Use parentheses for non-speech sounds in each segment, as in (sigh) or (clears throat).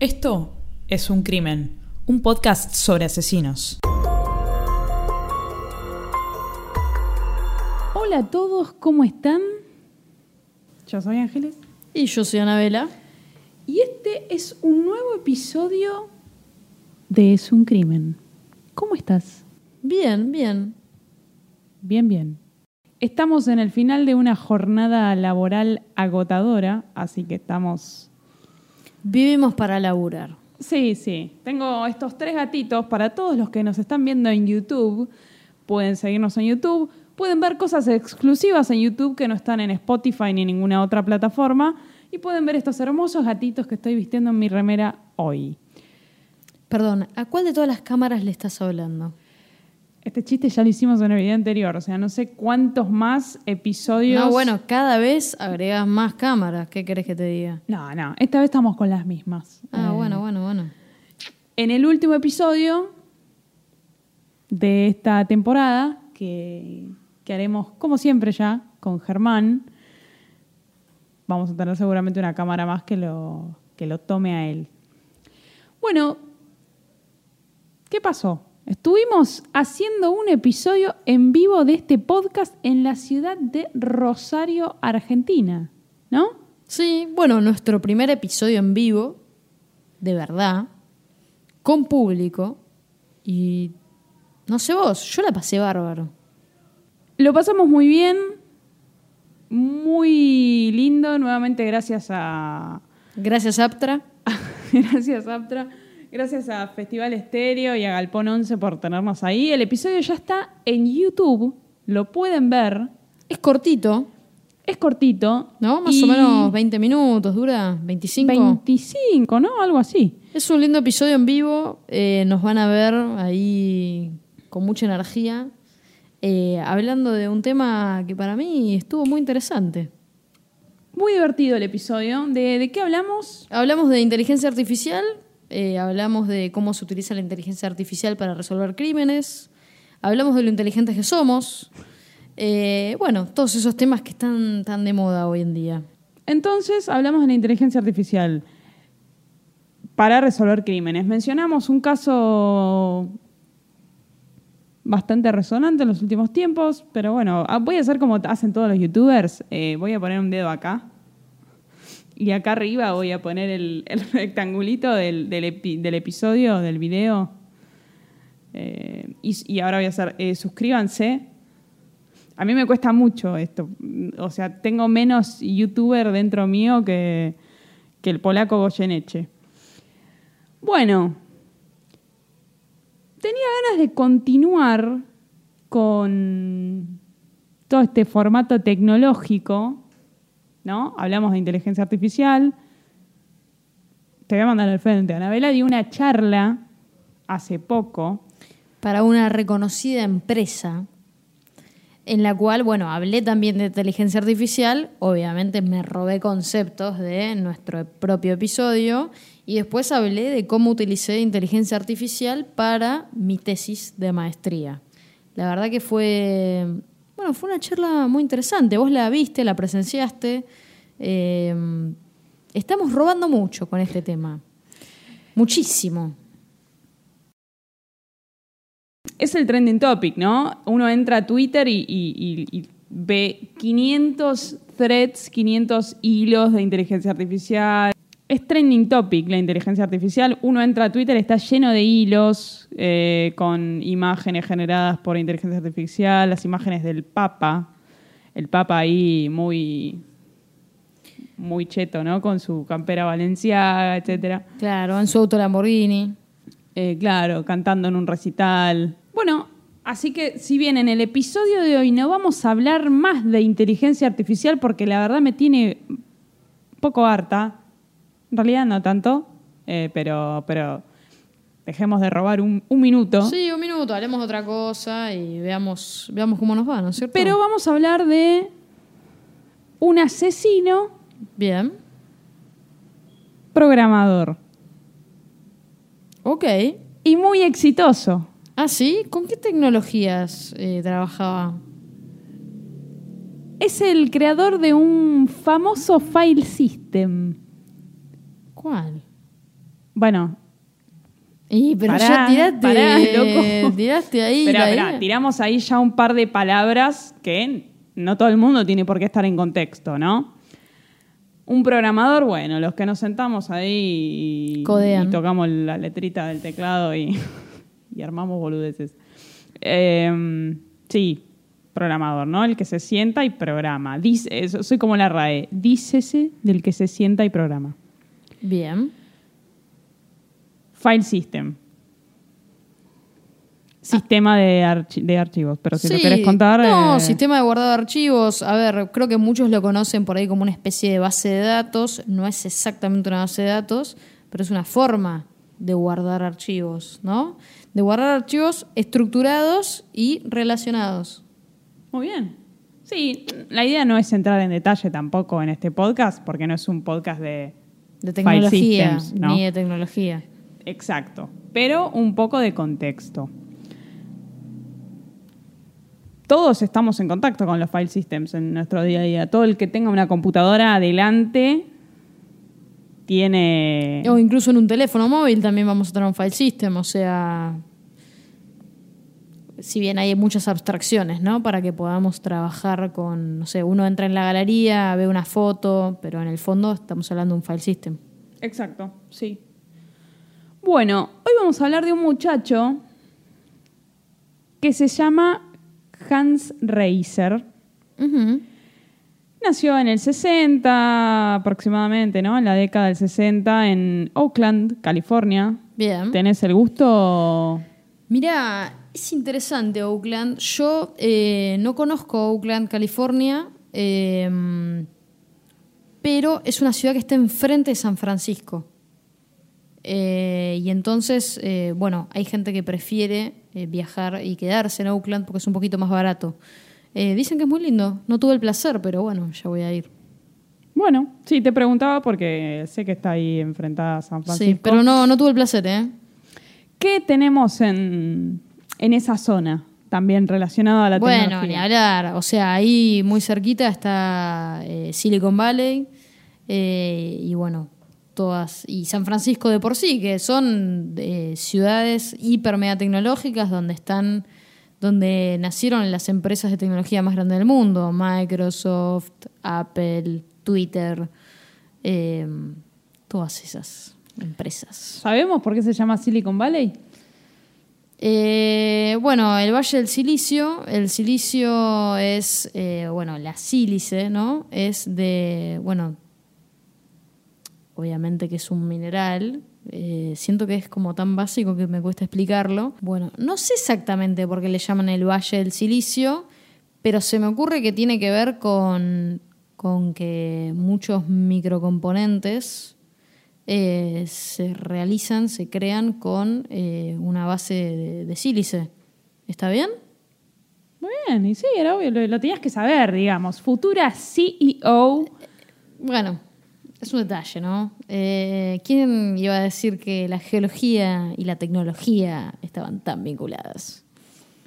Esto es Un Crimen, un podcast sobre asesinos. Hola a todos, ¿cómo están? Yo soy Ángeles Y yo soy Anabela. y este es un nuevo episodio de Es un crimen. ¿Cómo estás? Bien, bien. Bien, bien. Estamos en el final de una jornada laboral agotadora, así que estamos... Vivimos para laburar. Sí, sí. Tengo estos tres gatitos para todos los que nos están viendo en YouTube. Pueden seguirnos en YouTube. Pueden ver cosas exclusivas en YouTube que no están en Spotify ni ninguna otra plataforma. Y pueden ver estos hermosos gatitos que estoy vistiendo en mi remera hoy. Perdón, ¿a cuál de todas las cámaras le estás hablando? Este chiste ya lo hicimos en el video anterior, o sea, no sé cuántos más episodios. No, bueno, cada vez agregas más cámaras. ¿Qué querés que te diga? No, no, esta vez estamos con las mismas. Ah, Eh, bueno, bueno, bueno. En el último episodio de esta temporada, que, que haremos como siempre ya con Germán, vamos a tener seguramente una cámara más que lo, que lo tome a él. Bueno, ¿qué pasó? Estuvimos haciendo un episodio en vivo de este podcast en la ciudad de Rosario, Argentina, ¿no? Sí, bueno, nuestro primer episodio en vivo, de verdad, con público. Y no sé vos, yo la pasé bárbaro. Lo pasamos muy bien, muy lindo, nuevamente gracias a Gracias, Aptra. (laughs) gracias Aptra, gracias a Festival Estéreo y a Galpón 11 por tenernos ahí. El episodio ya está en YouTube, lo pueden ver, Es cortito, es cortito, ¿no? Más y o menos 20 minutos, dura 25. 25, ¿no? Algo así. Es un lindo episodio en vivo. eh, nos van a ver ahí con mucha energía. eh, hablando de un tema que para mí estuvo muy interesante. Muy divertido el episodio. ¿De, de qué hablamos? Hablamos de inteligencia artificial, eh, hablamos de cómo se utiliza la inteligencia artificial para resolver crímenes, hablamos de lo inteligentes que somos. eh, bueno, todos esos temas que están tan de moda hoy en día. Entonces hablamos de la inteligencia artificial para resolver crímenes. Mencionamos un caso bastante resonante en los últimos tiempos, pero bueno, ah, voy a hacer como hacen todos los youtubers. eh, voy a poner un dedo acá y acá arriba voy a poner el, (laughs) rectangulito del, del epi- del episodio, del video. Eh, y, y ahora voy a hacer, eh, suscríbanse. A mí me cuesta mucho esto. O sea, tengo menos youtuber dentro mío que, que el polaco Goyeneche. Bueno, tenía ganas de continuar con todo este formato tecnológico, ¿no? Hablamos de inteligencia artificial. Te voy a mandar al frente. Anabela dio una charla hace poco para una reconocida empresa en la cual, bueno, hablé también de inteligencia artificial, obviamente me robé conceptos de nuestro propio episodio y después hablé de cómo utilicé inteligencia artificial para mi tesis de maestría. La verdad que fue, bueno, fue una charla muy interesante, vos la viste, la presenciaste, eh, estamos robando mucho con este tema, muchísimo. es el trending topic, ¿no? Uno entra a Twitter y, y- ve 500 threads, 500 hilos de inteligencia artificial. Es trending topic la inteligencia artificial. Uno entra a Twitter, está lleno de hilos eh, con imágenes generadas por inteligencia artificial, las imágenes del Papa. El Papa ahí muy, muy cheto, ¿no? Con su campera valenciaga, etcétera. Claro, en su auto Lamborghini. Eh, claro, cantando en un recital. Bueno, así que si bien en el episodio de hoy no vamos a hablar más de inteligencia artificial porque la verdad me tiene un poco harta, en realidad no tanto, eh, pero, pero dejemos de robar un, un minuto. Sí, un minuto, haremos otra cosa y veamos, veamos cómo nos va, ¿no es cierto? Pero vamos a hablar de un asesino Bien, programador ok. y muy exitoso. Ah, sí, ¿con qué tecnologías eh, trabajaba? Es el creador de un famoso file system. ¿Cuál? Bueno, Y pero Pará, ya tiraste, pará, (laughs) loco. tiraste ahí. pero, idea. tiramos ahí ya un par de palabras que no todo el mundo tiene por qué estar en contexto, ¿no? Un programador, bueno, los que nos sentamos ahí y, tocamos la letrita del teclado y, (laughs) y armamos boludeces. Eh, sí, programador, ¿no? El que se sienta y programa. Dice, soy como la RAE. Dícese del que se sienta y programa. Bien. File System. Sistema de, archi- de archivos, pero si lo Sí, querés contar... No, eh, sistema de guardado de archivos. A ver, creo que muchos lo conocen por ahí como una especie de base de datos. No es exactamente una base de datos, pero es una forma de guardar archivos, ¿no? De guardar archivos estructurados y relacionados. Muy bien. Sí, la idea no es entrar en detalle tampoco en este podcast, porque no es un podcast de... De File tecnología, systems, ¿no? ni de tecnología. Exacto, pero un poco de contexto. Todos estamos en contacto con los file systems en nuestro día a día. Todo el que tenga una computadora adelante tiene... O incluso en un teléfono móvil también vamos a tener un file system, o sea, si bien hay muchas abstracciones, ¿no? Para que podamos trabajar con, no sé, uno entra en la galería, ve una foto, pero en el fondo estamos hablando de un file system. Exacto, sí. Bueno, hoy vamos a hablar de un muchacho que se llama Hans Reiser. Nació en el 60 aproximadamente, ¿no? En la década del 60 en Oakland, California. Bien. ¿Tenés el gusto? Mira, es interesante Oakland. Yo eh, no conozco Oakland, California, eh, pero es una ciudad que está enfrente de San Francisco. Eh, y entonces, eh, bueno, hay gente que prefiere eh, viajar y quedarse en Oakland porque es un poquito más barato. Dicen que es muy lindo. No tuve el placer, pero bueno, ya voy a ir. Bueno, sí, te preguntaba porque sé que está ahí enfrentada a San Francisco. Sí, pero no, no tuve el placer, ¿eh? ¿Qué tenemos en, en esa zona también relacionado a la bueno, tecnología? ni hablar. O sea, ahí muy cerquita está eh, Silicon Valley eh, y bueno, todas. Y San Francisco de por sí, que son eh, ciudades hiper mega tecnológicas donde están donde nacieron las empresas de tecnología más grandes del mundo, Microsoft, Apple, Twitter, eh, todas esas empresas. ¿Sabemos por qué se llama Silicon Valley? Eh, bueno, el Valle del Silicio, el silicio es, eh, bueno, la sílice, ¿no? Es de, bueno, obviamente que es un mineral. eh, siento que es como tan básico que me cuesta explicarlo. Bueno, no sé exactamente por qué le llaman el Valle del Silicio, pero se me ocurre que tiene que ver con, con que muchos microcomponentes eh, se realizan, se crean con eh, una base de, de sílice. ¿Está bien? Muy bien, y sí, era obvio, lo, lo tenías que saber, digamos. Futura CEO. Bueno, es un detalle, ¿no? Eh, ¿Quién iba a decir que la geología y la tecnología estaban tan vinculadas?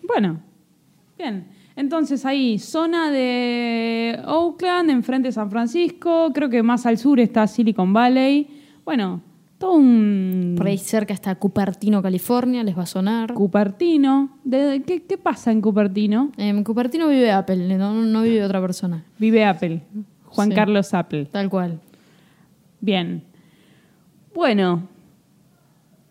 Bueno, bien. Entonces ahí, zona de Oakland, enfrente de San Francisco, creo que más al sur está Silicon Valley. Bueno, todo un Por ahí cerca está Cupertino, California, les va a sonar. Cupertino. ¿De- qué, qué pasa en Cupertino? En Cupertino vive Apple, no, no vive otra persona. Vive Apple, Juan Sí. Carlos Apple. Tal cual. Bien. Bueno,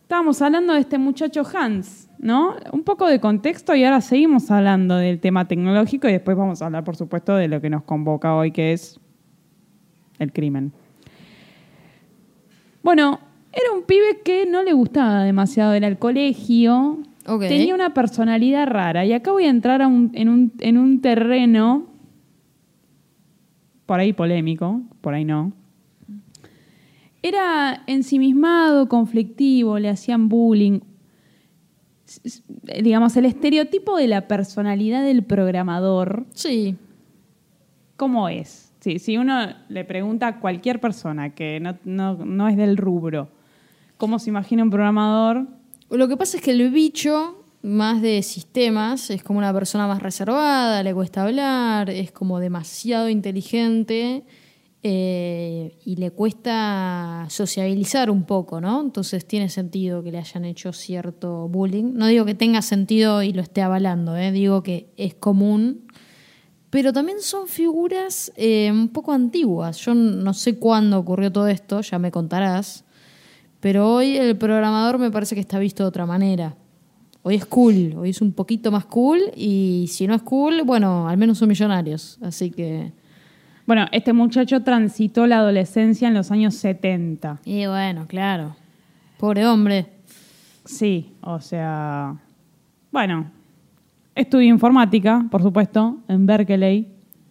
estábamos hablando de este muchacho Hans, ¿no? Un poco de contexto y ahora seguimos hablando del tema tecnológico y después vamos a hablar, por supuesto, de lo que nos convoca hoy, que es el crimen. Bueno, era un pibe que no le gustaba demasiado ir al colegio. Tenía una personalidad rara. Y acá voy a entrar a un- en, un, en un terreno por ahí polémico, por ahí no. Era ensimismado, conflictivo, le hacían bullying. Digamos, el estereotipo de la personalidad del programador, Sí, ¿cómo es? Sí, si uno le pregunta a cualquier persona que no, no- no es del rubro, ¿cómo se imagina un programador? Lo que pasa es que el bicho, más de sistemas, es como una persona más reservada, le cuesta hablar, es como demasiado inteligente eh, y le cuesta sociabilizar un poco, ¿no? Entonces tiene sentido que le hayan hecho cierto bullying. No digo que tenga sentido y lo esté avalando, ¿eh? digo que es común. Pero también son figuras eh, un poco antiguas. Yo no sé cuándo ocurrió todo esto, ya me contarás. Pero hoy el programador me parece que está visto de otra manera. Hoy es cool, hoy es un poquito más cool y si no es cool, bueno, al menos son millonarios. Así que... Bueno, este muchacho transitó la adolescencia en los años 70. Y bueno, claro. Pobre hombre. Sí, o sea, bueno, estudió informática, por supuesto, en Berkeley.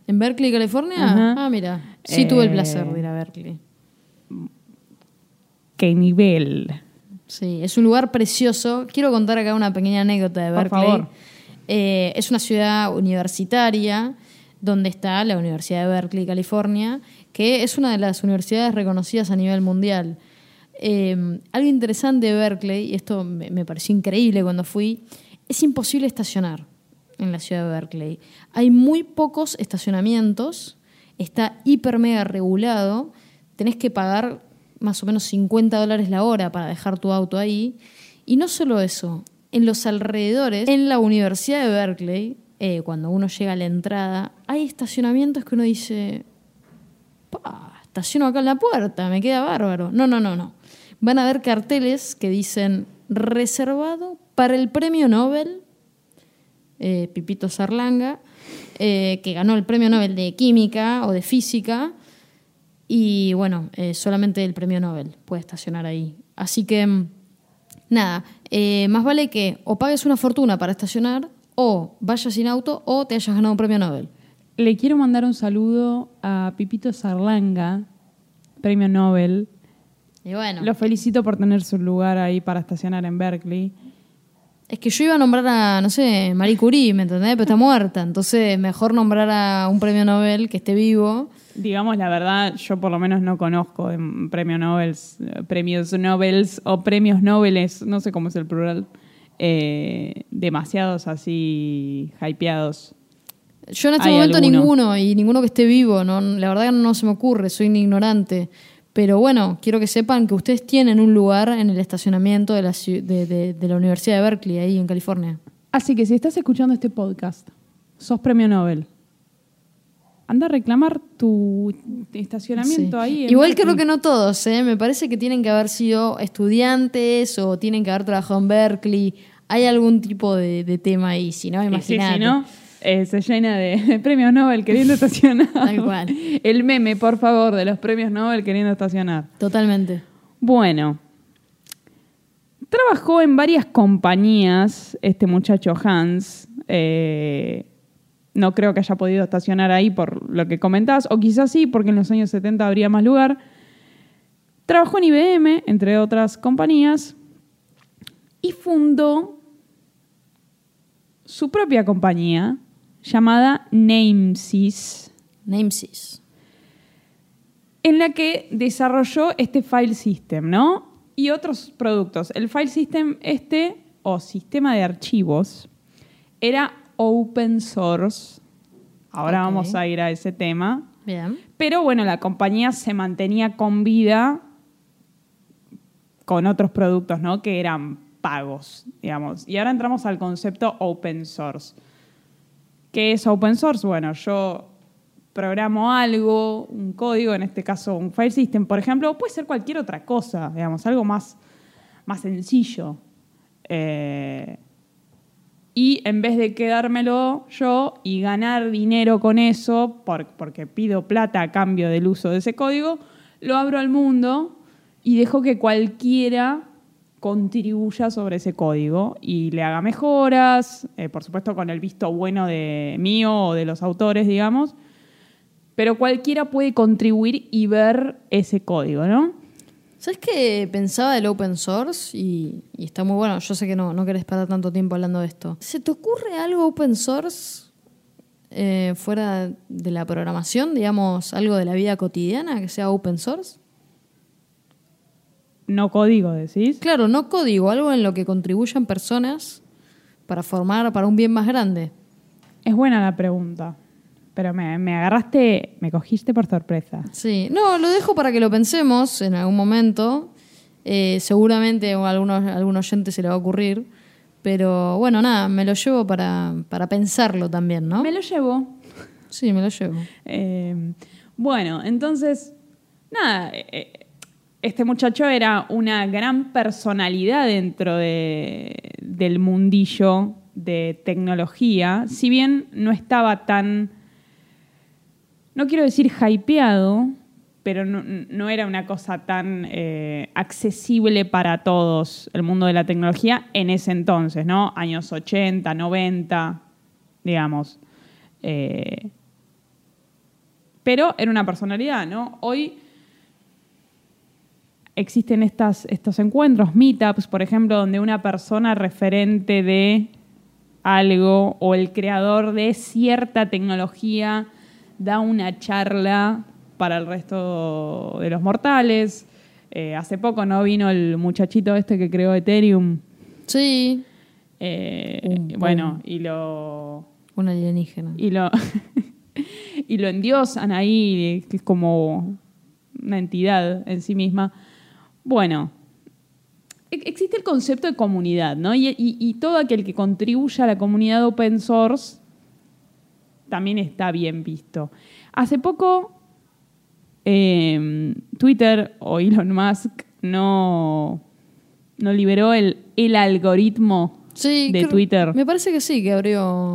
¿En Berkeley, California? Ajá. Ah, mira. Sí tuve el Eh, placer de ir a Berkeley. ¿Qué nivel? Sí, es un lugar precioso. Quiero contar acá una pequeña anécdota de Por Berkeley. favor. Eh, es una ciudad universitaria donde está la Universidad de Berkeley, California, que es una de las universidades reconocidas a nivel mundial. Eh, algo interesante de Berkeley, y esto me, me pareció increíble cuando fui, es imposible estacionar en la ciudad de Berkeley. Hay muy pocos estacionamientos, está hiper mega regulado, tenés que pagar más o menos 50 dólares la hora para dejar tu auto ahí. Y no solo eso, en los alrededores, en la Universidad de Berkeley, eh, cuando uno llega a la entrada, hay estacionamientos que uno dice, estaciono acá en la puerta, me queda bárbaro. No, no, no, no. Van a haber carteles que dicen reservado para el premio Nobel, eh, Pipito Sarlanga, eh, que ganó el premio Nobel de Química o de Física. Y bueno, eh, solamente el premio Nobel puede estacionar ahí. Así que, mm, nada, más vale que o pagues una fortuna para estacionar, o vayas sin auto, o te hayas ganado un premio Nobel. Le quiero mandar un saludo a Pipito Sarlanga, premio Nobel. Y bueno, Lo felicito por tener su lugar ahí para estacionar en Berkeley. Es que yo iba a nombrar a, no sé, Marie Curie, ¿me entendés? Pero está muerta, entonces mejor nombrar a un premio Nobel que esté vivo. Digamos la verdad, yo por lo menos no conozco en premio Nobel, premios Nobel o premios Nobeles, no sé cómo es el plural, eh, demasiados así hypeados. Yo en este momento alguno. ninguno, y ninguno que esté vivo, no, la verdad que no se me ocurre, soy un ignorante. Pero bueno, quiero que sepan que ustedes tienen un lugar en el estacionamiento de la, de, de- de la Universidad de Berkeley, ahí en California. Así que si estás escuchando este podcast, sos premio Nobel, anda a reclamar tu estacionamiento Sí. ahí. en Igual Berkeley. creo que no todos, ¿eh? me parece que tienen que haber sido estudiantes o tienen que haber trabajado en Berkeley. Hay algún tipo de, de tema ahí, si no, sí, imagínate. si no, eh, se llena de (laughs) premios Nobel queriendo estacionar. Tal cual. El meme, por favor, de los premios Nobel queriendo estacionar. Totalmente. Bueno, trabajó en varias compañías este muchacho Hans. eh, no creo que haya podido estacionar ahí por lo que comentabas, o quizás sí, porque en los años 70 habría más lugar. Trabajó en IBM, entre otras compañías, y fundó su propia compañía llamada Namesys Namesys. en la que desarrolló este file system, ¿no? Y otros productos. El file system este, o sistema de archivos, era open source. Ahora vamos a ir a ese tema. Bien. Pero bueno, la compañía se mantenía con vida con otros productos, ¿no? Que eran pagos, digamos. Y ahora entramos al concepto open source. ¿Qué es open source? Bueno, yo programo algo, un código, en este caso un file system, por ejemplo, o puede ser cualquier otra cosa, digamos, algo más, más sencillo. Eh, y en vez de quedármelo yo y ganar dinero con eso, por- porque pido plata a cambio del uso de ese código, lo abro al mundo y dejo que cualquiera contribuya sobre ese código y le haga mejoras, eh, por supuesto con el visto bueno de mío o de los autores, digamos, pero cualquiera puede contribuir y ver ese código, ¿no? ¿Sabes qué pensaba del open source? Y, está muy bueno. Yo sé que no, no querés parar tanto tiempo hablando de esto. ¿Se te ocurre algo open source eh, fuera de la programación? Digamos, algo de la vida cotidiana que sea open source. No código, decís. Claro, no código, algo en lo que contribuyan personas para formar para un bien más grande. Es buena la pregunta. pero me, me agarraste, me cogiste por sorpresa. Sí, no, lo dejo para que lo pensemos en algún momento. Eh, seguramente a algunos, a algún oyente se le va a ocurrir. Pero bueno, nada, me lo llevo para, para pensarlo también, ¿no? Me lo llevo. Sí, me lo llevo. Eh, bueno, entonces, nada, eh, este muchacho era una gran personalidad dentro de- del mundillo de tecnología, si bien no estaba tan, no quiero decir hypeado, pero no, no era una cosa tan eh, accesible para todos el mundo de la tecnología en ese entonces, ¿no? Años 80, 90, digamos. Eh, pero era una personalidad, ¿no? Hoy existen estas, estos encuentros, meetups, por ejemplo, donde una persona referente de algo o el creador de cierta tecnología da una charla para el resto de los mortales. Eh, hace poco no vino el muchachito este que creó Ethereum. Sí, Eh, bueno, y lo, un alienígena. y lo, (laughs) y lo endiosan ahí, que es como una entidad en sí misma. Bueno, e- existe el concepto de comunidad, ¿no? Y, y- y todo aquel que contribuya a la comunidad open source también está bien visto. Hace poco, eh, Twitter o Elon Musk no, no liberó el, el algoritmo Sí, de creo- Twitter. Me parece que sí, que abrió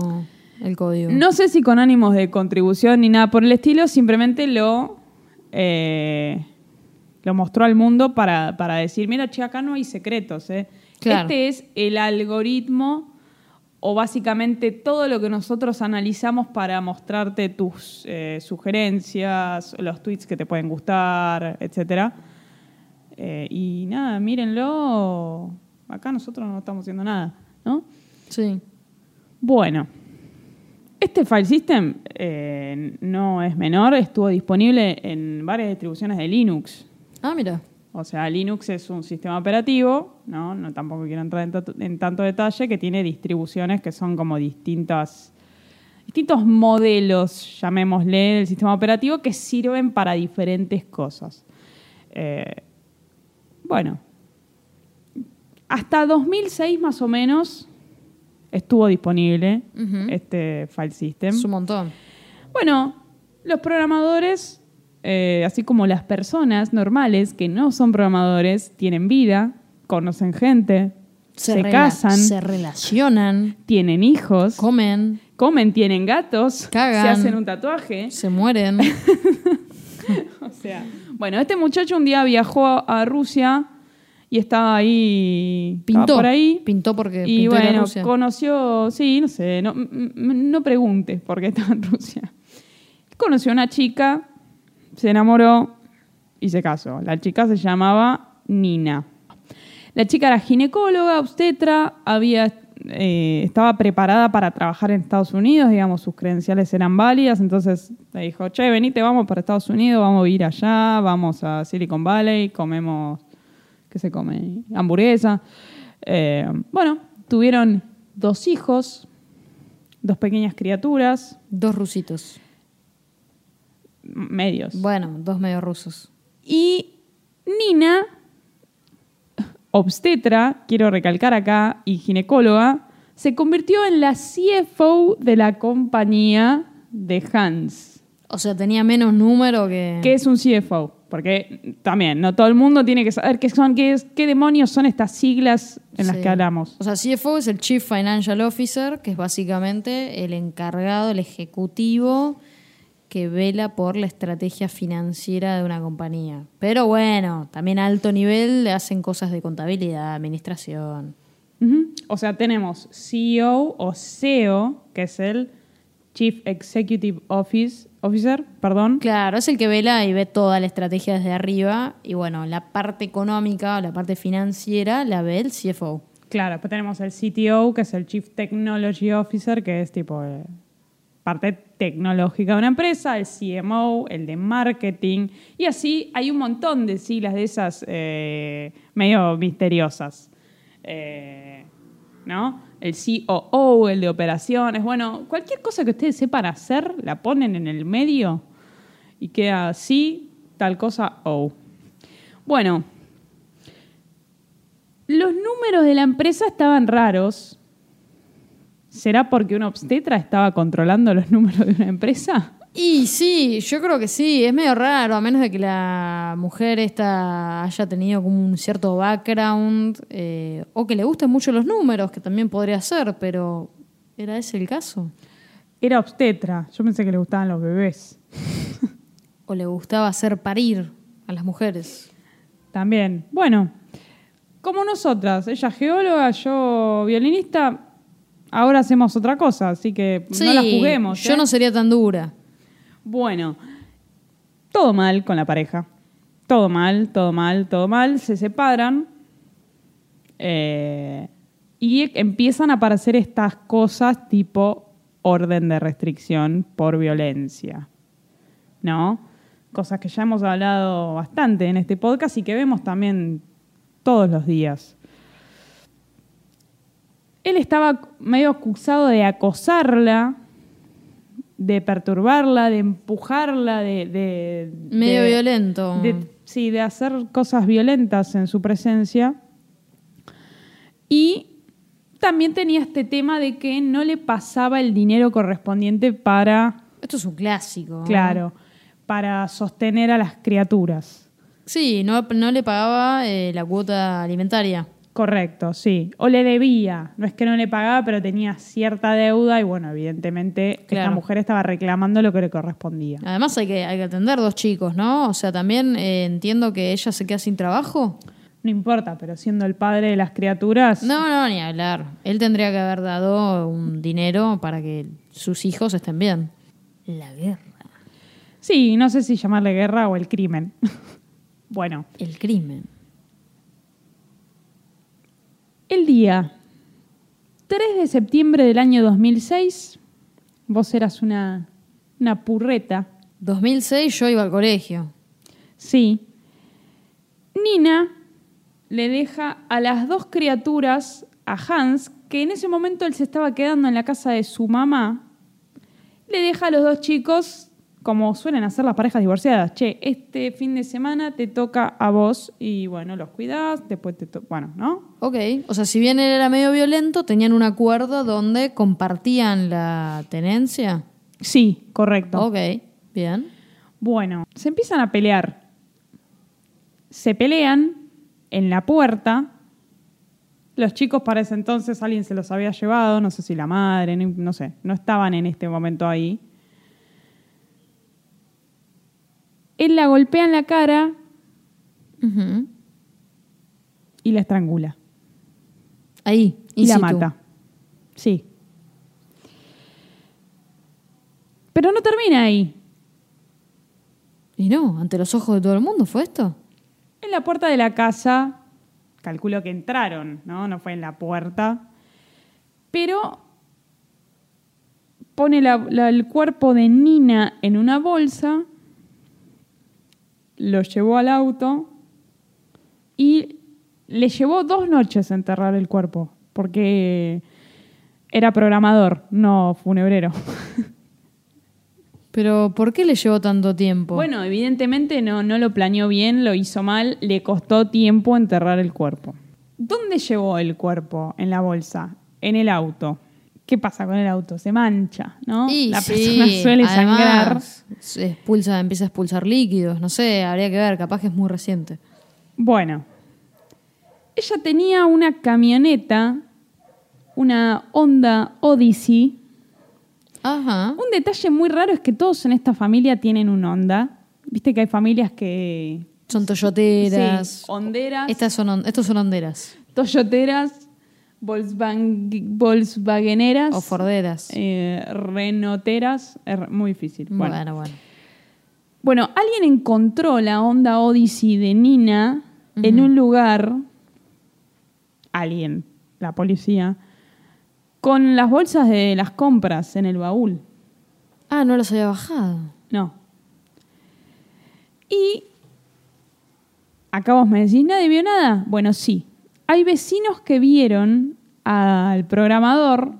el código. No sé si con ánimos de contribución ni nada por el estilo, simplemente lo, eh, lo mostró al mundo para, para decir, mira, che, acá no hay secretos. ¿eh? Claro. Este es el algoritmo o básicamente todo lo que nosotros analizamos para mostrarte tus eh, sugerencias, los tweets que te pueden gustar, etc. y nada, mírenlo. Acá nosotros no estamos haciendo nada, ¿no? Sí. Bueno, este file system eh, no es menor, estuvo disponible en varias distribuciones de Linux. Ah, mira. O sea, Linux es un sistema operativo, ¿no? no tampoco quiero entrar en, tanto- en tanto detalle, que tiene distribuciones que son como distintas, distintos modelos, llamémosle, del sistema operativo que sirven para diferentes cosas. Eh, bueno, hasta 2006 más o menos estuvo disponible este file system. Es un montón. Bueno, los programadores, eh, así como las personas normales que no son programadores, tienen vida, conocen gente, se, casan, Se relacionan, tienen hijos, comen, comen, tienen gatos, Cagan. se hacen un tatuaje. se mueren. (laughs) O sea, bueno, este muchacho un día viajó a Rusia y estaba ahí, estaba Pintó. por ahí. Pintó porque Y pintó bueno, Rusia. conoció, sí, no sé, no, no pregunte por qué estaba en Rusia. Conoció a una chica, se enamoró y se casó. La chica se llamaba Nina. La chica era ginecóloga, obstetra, había, eh, estaba preparada para trabajar en Estados Unidos, digamos, sus credenciales eran válidas, entonces le dijo, che, venite, vamos para Estados Unidos, vamos a ir allá, vamos a Silicon Valley, comemos, ¿qué se come? Hamburguesa. Eh, bueno, tuvieron dos hijos, dos pequeñas criaturas, Dos rusitos. Medios. Bueno, dos medio rusos. Y Nina, obstetra, quiero recalcar acá, y ginecóloga, se convirtió en la CFO de la compañía de Hans. O sea, tenía menos número que... ¿Qué es un CFO? Porque también, no todo el mundo tiene que saber qué son, qué, es, qué demonios son estas siglas en las que hablamos. O sea, CFO es el Chief Financial Officer, que es básicamente el encargado, el ejecutivo que vela por la estrategia financiera de una compañía. Pero bueno, también a alto nivel le hacen cosas de contabilidad, administración. Ujú. O sea, tenemos CEO o CEO, que es el Chief Executive Office, Officer, perdón, Claro, es el que vela y ve toda la estrategia desde arriba. Y bueno, la parte económica o la parte financiera la ve el CFO. Claro, después tenemos el CTO, que es el Chief Technology Officer, que es tipo eh, parte tecnológica de una empresa, el CMO, el de marketing, y así hay un montón de siglas de esas eh, medio misteriosas. Eh, ¿no? El COO, el de operaciones, bueno, cualquier cosa que ustedes sepan hacer, la ponen en el medio y queda así, tal cosa, O. Bueno, los números de la empresa estaban raros. ¿Será porque un obstetra estaba controlando los números de una empresa? Y sí, yo creo que sí, es medio raro, a menos de que la mujer esta haya tenido como un cierto background eh, o que le gusten mucho los números, que también podría ser, pero ¿era ese el caso? Era obstetra, yo pensé que le gustaban los bebés. (laughs) ¿O le gustaba hacer parir a las mujeres? También. Bueno, como nosotras, ella geóloga, yo violinista, ahora hacemos otra cosa, así que no la juguemos. Yo ¿eh? no sería tan dura. Bueno, todo mal con la pareja. Todo mal, todo mal, todo mal. Se separan. eh, y empiezan a aparecer estas cosas tipo orden de restricción por violencia. ¿No? Cosas que ya hemos hablado bastante en este podcast y que vemos también todos los días. Él estaba medio acusado de acosarla, de perturbarla, de empujarla, de... de- Medio de- violento. de- sí, de hacer cosas violentas en su presencia. Y también tenía este tema de que no le pasaba el dinero correspondiente para, Esto es un clásico. claro, para sostener a las criaturas. Sí, no, no le pagaba eh, la cuota alimentaria. Correcto, sí. O le debía. No es que no le pagaba, pero tenía cierta deuda y bueno, evidentemente esta Claro. mujer estaba reclamando lo que le correspondía. Además hay que, hay que atender dos chicos, ¿no? O sea, también eh, entiendo que ella se queda sin trabajo. No importa, pero siendo el padre de las criaturas, No, no, ni hablar. Él tendría que haber dado un dinero para que sus hijos estén bien. La guerra. sí, no sé si llamarle guerra o el crimen. (laughs) bueno, El crimen. El día 3 de septiembre del año 2006, vos eras una, una purreta, 2006 yo iba al colegio. sí, Nina le deja a las dos criaturas a Hans, que en ese momento él se estaba quedando en la casa de su mamá, le deja a los dos chicos, como suelen hacer las parejas divorciadas, che, este fin de semana te toca a vos y bueno, los cuidás, después te toca, bueno, ¿no? Ok. O sea, si bien él era medio violento, tenían un acuerdo donde compartían la tenencia. Sí, correcto. Ok, bien. Bueno, se empiezan a pelear. Se pelean en la puerta. Los chicos para ese entonces alguien se los había llevado, no sé si la madre, no, no sé, no estaban en este momento ahí. Él la golpea en la cara y la estrangula. Ahí, Y la mata. Sí. Pero no termina ahí. Y no, ante los ojos de todo el mundo fue esto. En la puerta de la casa, calculo que entraron, ¿no? No fue en la puerta. Pero pone la- la- el cuerpo de Nina en una bolsa, lo llevó al auto y le llevó dos noches enterrar el cuerpo, porque era programador, no funebrero. Pero ¿por qué le llevó tanto tiempo? Bueno, evidentemente no, no lo planeó bien, lo hizo mal, le costó tiempo enterrar el cuerpo. ¿Dónde llevó el cuerpo en la bolsa? En el auto. ¿Qué pasa con el auto? Se mancha, ¿no? Y la sí, persona (laughs) suele además, sangrar. se expulsa, empieza a expulsar líquidos, no sé, habría que ver, capaz que es muy reciente. Bueno, ella tenía una camioneta, una Honda Odyssey. Ajá. Un detalle muy raro es que todos en esta familia tienen un Honda. Viste que hay familias que... Son toyoteras. Sí, honderas. Estas son, estos son honderas. Toyoteras, Volkswagen- Volkswageneras, O forderas. eh, Renoteras, es muy difícil. Bueno. bueno, bueno. Bueno, alguien encontró la Honda Odyssey de Nina en un lugar, alguien, la policía, con las bolsas de las compras en el baúl. Ah, no los había bajado. No. Y acá vos me decís, ¿nadie vio nada? Bueno, sí. Hay vecinos que vieron al programador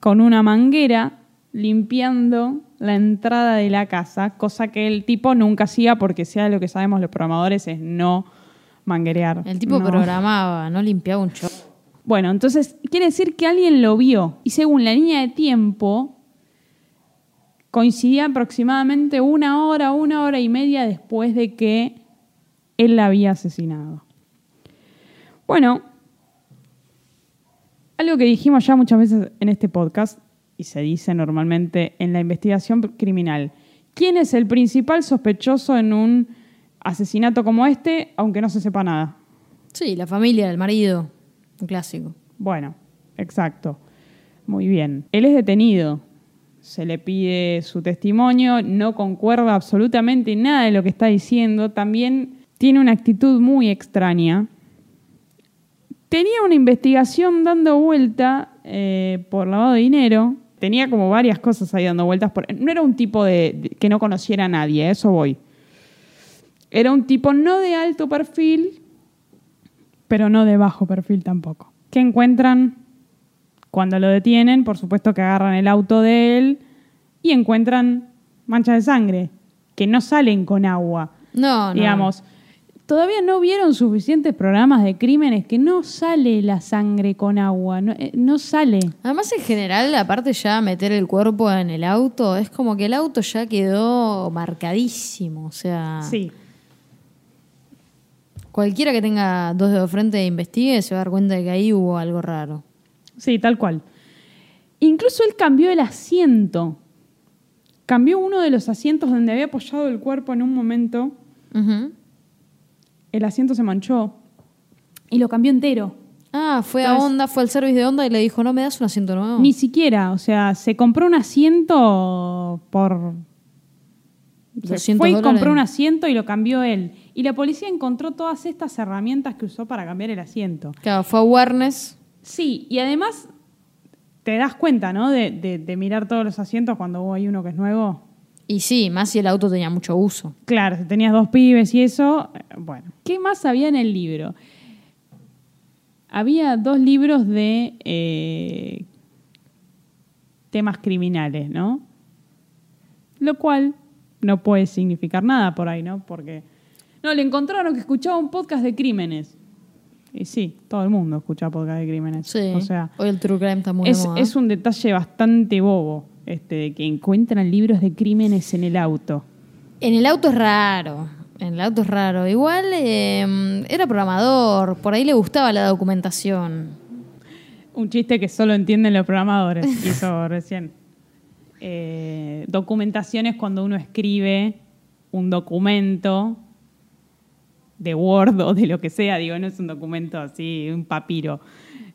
con una manguera limpiando la entrada de la casa, cosa que el tipo nunca hacía porque sea lo que sabemos los programadores es no manguerear. El tipo No. programaba, no limpiaba un chorro. Bueno, entonces quiere decir que alguien lo vio y según la línea de tiempo coincidía aproximadamente una hora, una hora y media después de que él la había asesinado. Bueno, algo que dijimos ya muchas veces en este podcast y se dice normalmente en la investigación criminal. ¿Quién es el principal sospechoso en un asesinato como este, aunque no se sepa nada? Sí, la familia, el marido, un clásico. Bueno, exacto. Muy bien. Él es detenido. Se le pide su testimonio, no concuerda absolutamente en nada de lo que está diciendo. También tiene una actitud muy extraña. Tenía una investigación dando vuelta eh, por lavado de dinero. Tenía como varias cosas ahí dando vueltas. Por... No era un tipo de, de- que no conociera a nadie, a eso voy. Era un tipo no de alto perfil, pero no de bajo perfil tampoco. ¿Qué encuentran cuando lo detienen? Por supuesto que agarran el auto de él y encuentran manchas de sangre que no salen con agua. No, no. Digamos, todavía no vieron suficientes programas de crímenes que no sale la sangre con agua, no, eh, no sale. Además, en general, aparte ya meter el cuerpo en el auto, es como que el auto ya quedó marcadísimo. O sea, Sí, cualquiera que tenga dos dedos de frente e investigue se va a dar cuenta de que ahí hubo algo raro. sí, tal cual. Incluso él cambió el asiento. Cambió uno de los asientos donde había apoyado el cuerpo en un momento. El asiento se manchó y lo cambió entero. Ah, fue a Honda, fue al service de Honda y le dijo, no me das un asiento nuevo. Ni siquiera, o sea, se compró un asiento por... se 200 fue y dólares. compró un asiento y lo cambió él. Y la policía encontró todas estas herramientas que usó para cambiar el asiento. Claro, fue a Awareness. Sí, y además te das cuenta, ¿no? De, de- de mirar todos los asientos cuando hay uno que es nuevo. Y sí, más si el auto tenía mucho uso. Claro, si tenías dos pibes y eso, eh, bueno. ¿Qué más había en el libro? Había dos libros de eh, temas criminales, ¿no? Lo cual no puede significar nada por ahí, ¿no? Porque no, le encontraron que escuchaba un podcast de crímenes. Y sí, todo el mundo escucha podcast de crímenes. Sí. O sea, Hoy el true crime está muy es, de moda. es un detalle bastante bobo, este, que encuentran libros de crímenes en el auto. En el auto es raro. En el auto es raro. Igual eh, era programador, por ahí le gustaba la documentación. Un chiste que solo entienden los programadores, (laughs) hizo recién. Eh, documentación es cuando uno escribe un documento de Word o de lo que sea, digo, no es un documento así, un papiro,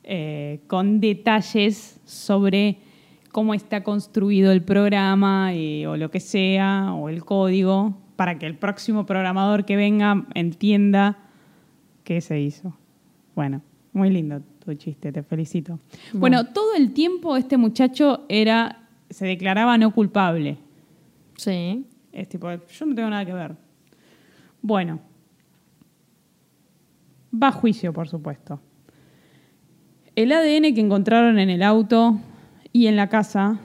eh, con detalles sobre cómo está construido el programa eh, o lo que sea, o el código, para que el próximo programador que venga entienda qué se hizo. Bueno, muy lindo tu chiste, te felicito. Bueno, todo el tiempo este muchacho era, se declaraba no culpable. Sí. Es tipo, yo no tengo nada que ver. Bueno, va a juicio, por supuesto. El ADN que encontraron en el auto y en la casa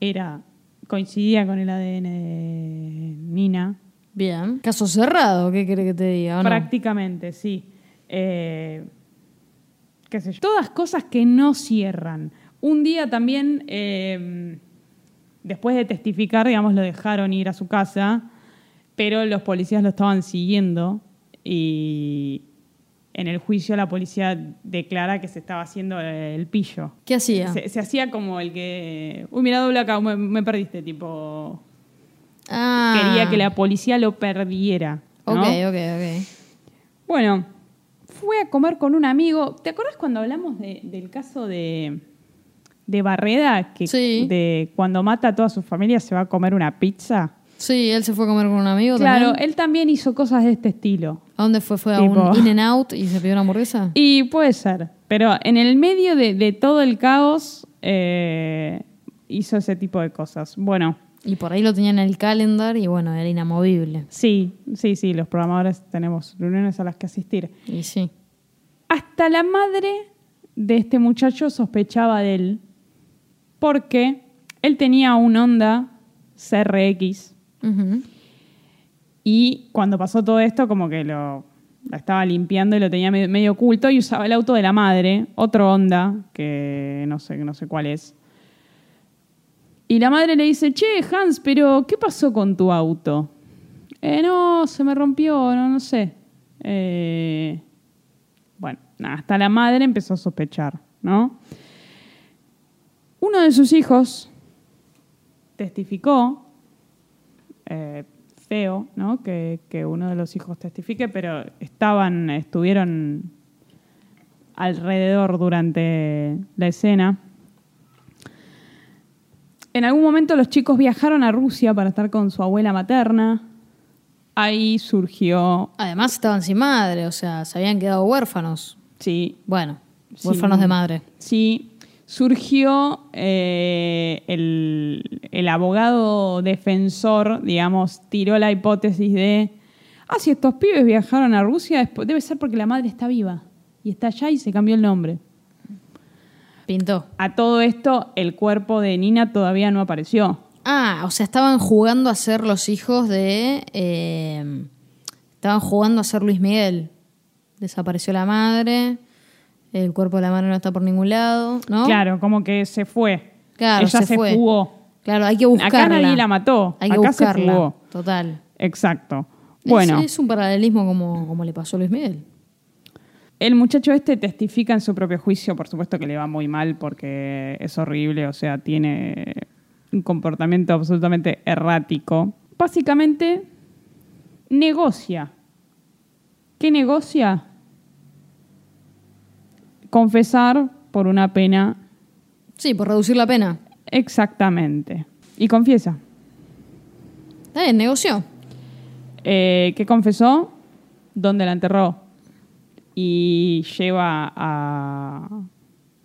era coincidía con el ADN de Nina. Bien. Caso cerrado, ¿qué quiere que te diga? Prácticamente, sí. Eh, qué sé yo. Todas cosas que no cierran. Un día también, eh, después de testificar, digamos, lo dejaron ir a su casa, pero los policías lo estaban siguiendo y en el juicio la policía declara que se estaba haciendo el pillo. ¿Qué hacía? Se, se hacía como el que, uy, mira, doble acá, me, me perdiste, tipo, Ah. quería que la policía lo perdiera. ¿no? Ok, ok, ok. Bueno, fue a comer con un amigo. ¿Te acuerdas cuando hablamos de- del caso de, de Barreda? Que Sí. de cuando mata a toda su familia se va a comer una pizza. Sí, él se fue a comer con un amigo Claro, también. él también hizo cosas de este estilo. ¿A dónde fue? ¿Fue a un In and Out y se pidió una hamburguesa? Y puede ser, pero en el medio de, de todo el caos eh, hizo ese tipo de cosas. Bueno, Y por ahí lo tenía en el calendar y bueno, era inamovible. sí, sí, sí, los programadores tenemos reuniones a las que asistir. Y sí. Hasta la madre de este muchacho sospechaba de él porque él tenía un Honda CRX Y cuando pasó todo esto como que lo, estaba limpiando y lo tenía medio, oculto y usaba el auto de la madre, otro Honda, que no sé, no sé cuál es. Y la madre le dice, che, Hans, pero ¿qué pasó con tu auto? "Eh, no, se me rompió, no, no sé. Eh, bueno, hasta la madre empezó a sospechar, ¿no? Uno de sus hijos testificó, eh, feo, ¿no? Que, que uno de los hijos testifique, pero estaban, estuvieron alrededor durante la escena. En algún momento los chicos viajaron a Rusia para estar con su abuela materna. Ahí surgió, Además estaban sin madre, o sea, se habían quedado huérfanos. sí, Bueno, Sí. huérfanos de madre. Sí, surgió eh, el, el abogado defensor, digamos, tiró la hipótesis de, ah, si estos pibes viajaron a Rusia, debe ser porque la madre está viva y está allá y se cambió el nombre. Pintó. A todo esto, el cuerpo de Nina todavía no apareció. Ah, o sea, estaban jugando a ser los hijos de... eh, estaban jugando a ser Luis Miguel. Desapareció la madre, el cuerpo de la madre no está por ningún lado, ¿no? Claro, como que se fue. Claro, Ella se se, fue. fugó. Claro, hay que buscarla. Acá nadie la mató. Hay que Acá buscarla. se fugó. Total. Exacto. Es- Bueno. Es, un paralelismo como, como le pasó a Luis Miguel. El muchacho este testifica en su propio juicio, por supuesto que le va muy mal porque es horrible, o sea, tiene un comportamiento absolutamente errático. Básicamente, negocia. ¿Qué negocia? Confesar por una pena Sí, por reducir la pena. exactamente. Y confiesa. Está bien, negoció. Eh, ¿Qué confesó? ¿Dónde la enterró? Y lleva a,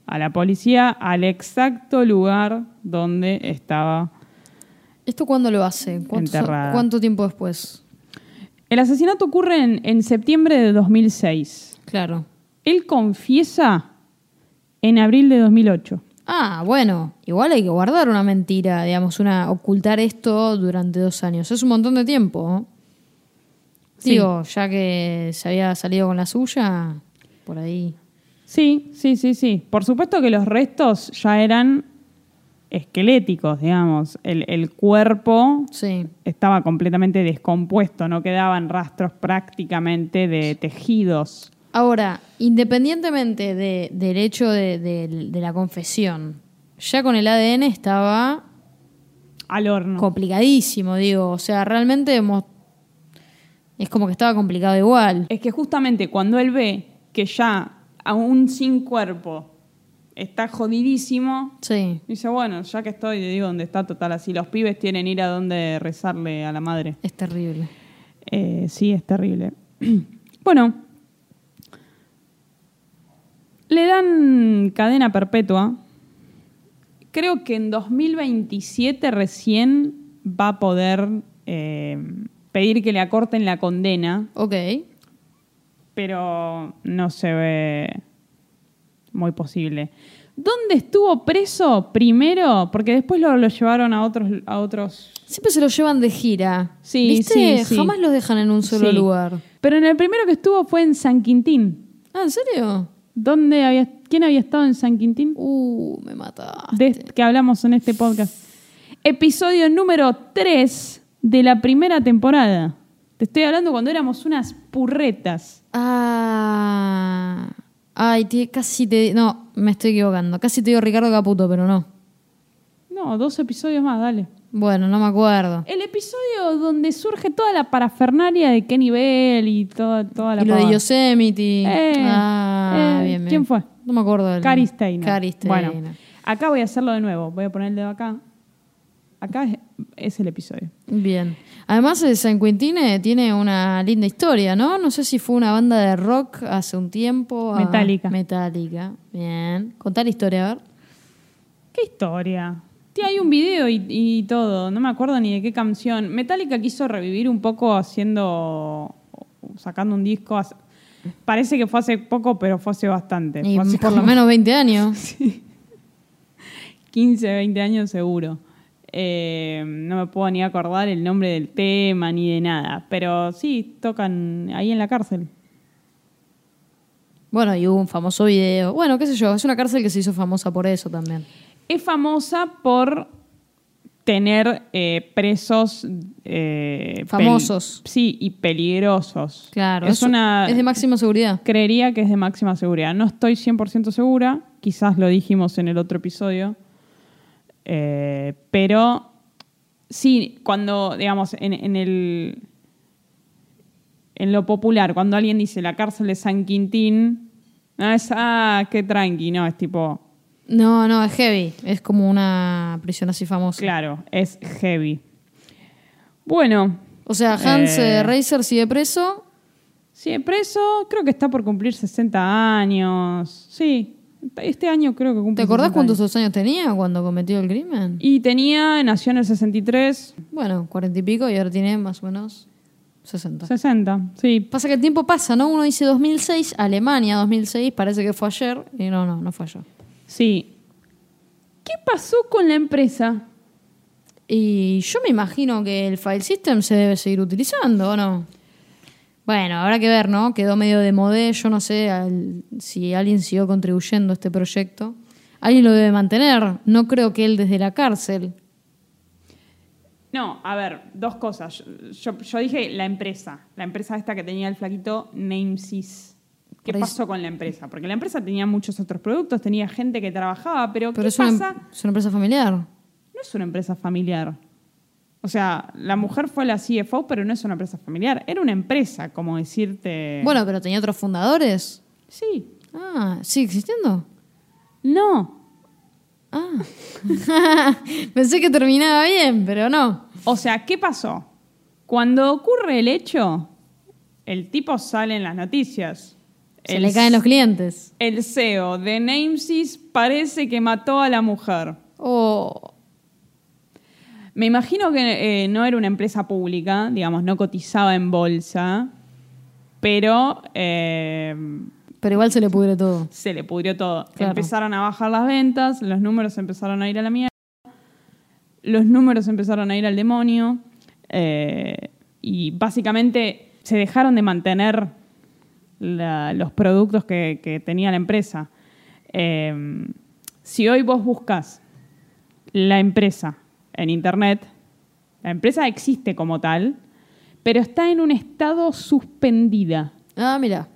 a la policía al exacto lugar donde estaba. ¿Esto cuándo lo hace? ¿Cuánto, Enterrada. ¿Cuánto tiempo después? El asesinato ocurre en, en septiembre de 2006. Claro. Él confiesa en abril de 2008. Ah, bueno, igual hay que guardar una mentira, digamos, una ocultar esto durante dos años. Es un montón de tiempo. Digo, ya que se había salido con la suya, por ahí. Sí, sí, sí, sí. Por supuesto que los restos ya eran esqueléticos, digamos. El, el cuerpo Sí. estaba completamente descompuesto, no quedaban rastros prácticamente de tejidos. Ahora, independientemente de- del hecho de, de- de la confesión, ya con el ADN estaba Al horno. complicadísimo, digo. O sea, realmente hemos- es como que estaba complicado igual. Es que justamente cuando él ve que ya aún sin cuerpo está jodidísimo, Sí. dice, bueno, ya que estoy, digo, donde está total así, los pibes tienen ir a donde rezarle a la madre. Es terrible. Eh, sí, es terrible. (clears throat) bueno, le dan cadena perpetua. Creo que en 2027 recién va a poder eh, pedir que le acorten la condena, Ok. pero no se ve muy posible. ¿Dónde estuvo preso primero? Porque después lo, lo llevaron a otros, a otros Siempre se los llevan de gira. Sí, ¿Viste? sí, sí. Jamás los dejan en un solo Sí. lugar. Pero en el primero que estuvo fue en San Quintín. Ah, ¿en serio? ¿Dónde había, ¿Quién había estado en San Quintín? Uh, me. De este que hablamos en este podcast. Episodio número 3 de la primera temporada. Te estoy hablando cuando éramos unas purretas. Ah. Ay, te- casi te. No, me estoy equivocando. Casi te digo Ricardo Caputo, pero no. No, dos episodios más, dale. Bueno, no me acuerdo. El episodio donde surge toda la parafernalia de Kenny Bell y toda, toda la Y lo de. Yosemite. Eh, ah, eh, bien, bien. ¿quién fue? No me acuerdo del Cary Steiner. Bueno, acá voy a hacerlo de nuevo. Voy a poner el dedo acá. Acá es, es el episodio. Bien. Además, eh, San Quentin eh, tiene una linda historia, ¿no? No sé si fue una banda de rock hace un tiempo. ah, Metallica. Metallica. Bien. Contar la historia, a ver. ¿Qué historia? Tía, hay un video y, y todo. No me acuerdo ni de qué canción. Metallica quiso revivir un poco haciendo. sacando un disco. hace- Parece que fue hace poco, pero fue hace bastante. Y Fue hace por lo menos 20 años. (laughs) 15, 20 años seguro. Eh, no me puedo ni acordar el nombre del tema ni de nada. Pero sí, tocan ahí en la cárcel. Bueno, y hubo un famoso video. Bueno, qué sé yo, es una cárcel que se hizo famosa por eso también. Es famosa por tener eh, presos eh, Famosos. sí, y peligrosos. Claro, es una. es de máxima seguridad. Creería que es de máxima seguridad. No estoy 100% segura, quizás lo dijimos en el otro episodio, Eh, pero sí, cuando, digamos, en, en el... En lo popular, cuando alguien dice la cárcel de San Quintín, no es, ah, qué tranqui, no, es tipo, No, no, es heavy. Es como una prisión así famosa. claro, es heavy. Bueno, O sea, Hans Eh. eh, Reiser sigue preso. sí, preso, creo que está por cumplir 60 años. Sí, este año creo que cumple ¿Te acordás 60 cuántos años. años tenía cuando cometió el crimen? Y tenía, nació en el 63, Bueno, cuarenta y pico y ahora tiene más o menos 60. 60, sí. Pasa que el tiempo pasa, ¿no? Uno dice 2006, Alemania 2006, parece que fue ayer. Y no, no, no fue ayer. Sí. ¿Qué pasó con la empresa? Y yo me imagino que el file system se debe seguir utilizando, ¿o no? Bueno, habrá que ver, ¿no? Quedó medio de modé, yo no sé al- si alguien siguió contribuyendo a este proyecto. Alguien lo debe mantener, no creo que él desde la cárcel. No, a ver, dos cosas. Yo, yo- yo dije la empresa. La empresa esta que tenía el flaquito Namesys. ¿Qué Por pasó con la empresa? Porque la empresa tenía muchos otros productos, tenía gente que trabajaba, pero, Pero ¿qué es una, em- pasa? es una empresa familiar. No es una empresa familiar. O sea, la mujer fue la CFO, pero no es una empresa familiar. Era una empresa, como decirte... Bueno, pero tenía otros fundadores. Sí. Ah, ¿sigue existiendo? No. Ah. (laughs) Pensé que terminaba bien, pero no. O sea, ¿qué pasó? Cuando ocurre el hecho, el tipo sale en las noticias. Se El le caen los clientes. El CEO de Namesys parece que mató a la mujer. Oh, Me imagino que eh, no era una empresa pública, digamos, no cotizaba en bolsa, pero eh, pero igual se le pudre todo. se le pudrió todo. Claro. Empezaron a bajar las ventas, los números empezaron a ir a la mierda, los números empezaron a ir al demonio, eh, y básicamente se dejaron de mantener la- los productos que, que tenía la empresa. Eh, si hoy vos buscas la empresa en Internet, la empresa existe como tal, pero está en un estado suspendida. Ah, mira.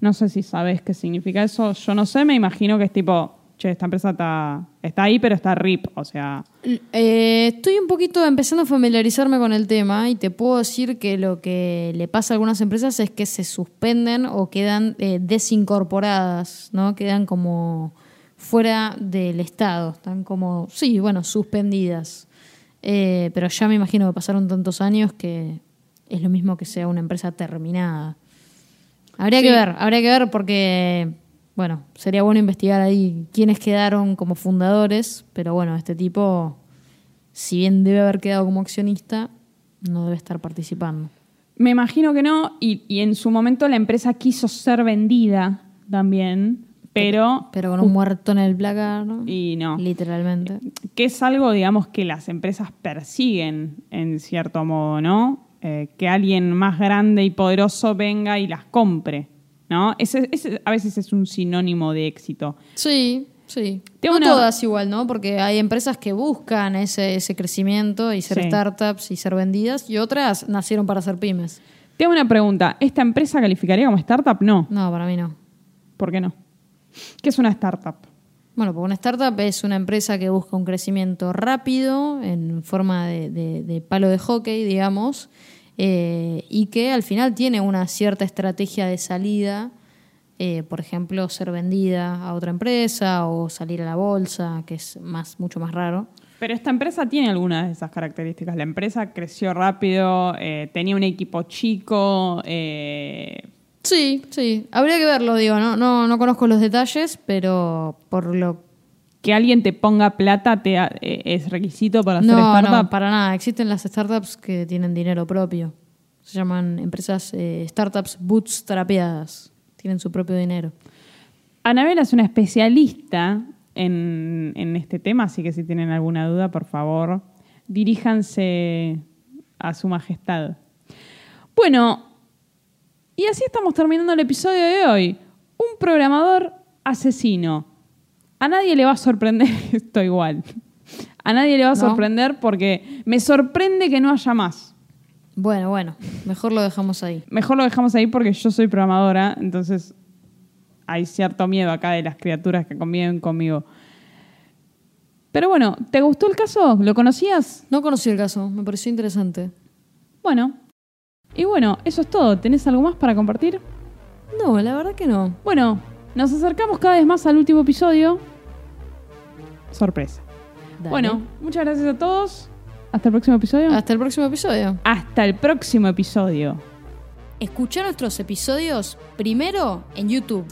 No sé si sabes qué significa eso. Yo no sé, me imagino que es tipo, che, esta empresa está, está ahí, pero está RIP. O sea, Eh, estoy un poquito empezando a familiarizarme con el tema y te puedo decir que lo que le pasa a algunas empresas es que se suspenden o quedan eh, desincorporadas, ¿no? Quedan como fuera del Estado, están como, sí, bueno, suspendidas. Eh, pero ya me imagino que pasaron tantos años que es lo mismo que sea una empresa terminada. Habría Sí. que ver, habría que ver porque, bueno, sería bueno investigar ahí quiénes quedaron como fundadores, pero bueno, este tipo, si bien debe haber quedado como accionista, no debe estar participando. me imagino que no. Y, y en su momento la empresa quiso ser vendida también, pero... Pero con un muerto en el placar, ¿no? Y no. literalmente. que es algo, digamos, que las empresas persiguen en cierto modo, ¿no? Eh, que alguien más grande y poderoso venga y las compre, ¿no? Ese, ese a veces es un sinónimo de éxito. Sí, sí. Tengo no una- todas igual, ¿no? Porque hay empresas que buscan ese, ese crecimiento y ser Sí. startups y ser vendidas y otras nacieron para ser pymes. Tengo una pregunta. ¿Esta empresa calificaría como startup? No. No, para mí no. ¿Por qué no? ¿Qué es una startup? Bueno, porque una startup es una empresa que busca un crecimiento rápido, en forma de, de- de palo de hockey, digamos, eh, y que al final tiene una cierta estrategia de salida, eh, por ejemplo, ser vendida a otra empresa o salir a la bolsa, que es más, mucho más raro. Pero esta empresa tiene algunas de esas características. La empresa creció rápido, eh, tenía un equipo chico, Sí, sí. Habría que verlo, digo, no, no, no conozco los detalles, pero por lo que alguien te ponga plata te eh, es requisito para hacer No, startup. no, para nada. Existen las startups que tienen dinero propio. Se llaman empresas eh, startups bootstrapeadas. Tienen su propio dinero. Anabela es una especialista en, en este tema, así que si tienen alguna duda, por favor, diríjanse a su majestad. Bueno, y así estamos terminando el episodio de hoy. Un programador asesino. A nadie le va a sorprender (laughs) esto igual. A nadie le va a No. sorprender porque me sorprende que no haya más. Bueno, bueno, mejor lo dejamos ahí. Mejor lo dejamos ahí porque yo soy programadora, entonces hay cierto miedo acá de las criaturas que conviven conmigo. Pero bueno, ¿te gustó el caso? ¿Lo conocías? No conocí el caso, me pareció interesante. Bueno. Y bueno, eso es todo. ¿Tenés algo más para compartir? No, la verdad que no. Bueno, nos acercamos cada vez más al último episodio. Sorpresa. Dale. Bueno, muchas gracias a todos. Hasta el próximo episodio. hasta el próximo episodio. Hasta el próximo episodio. Escucha nuestros episodios primero en YouTube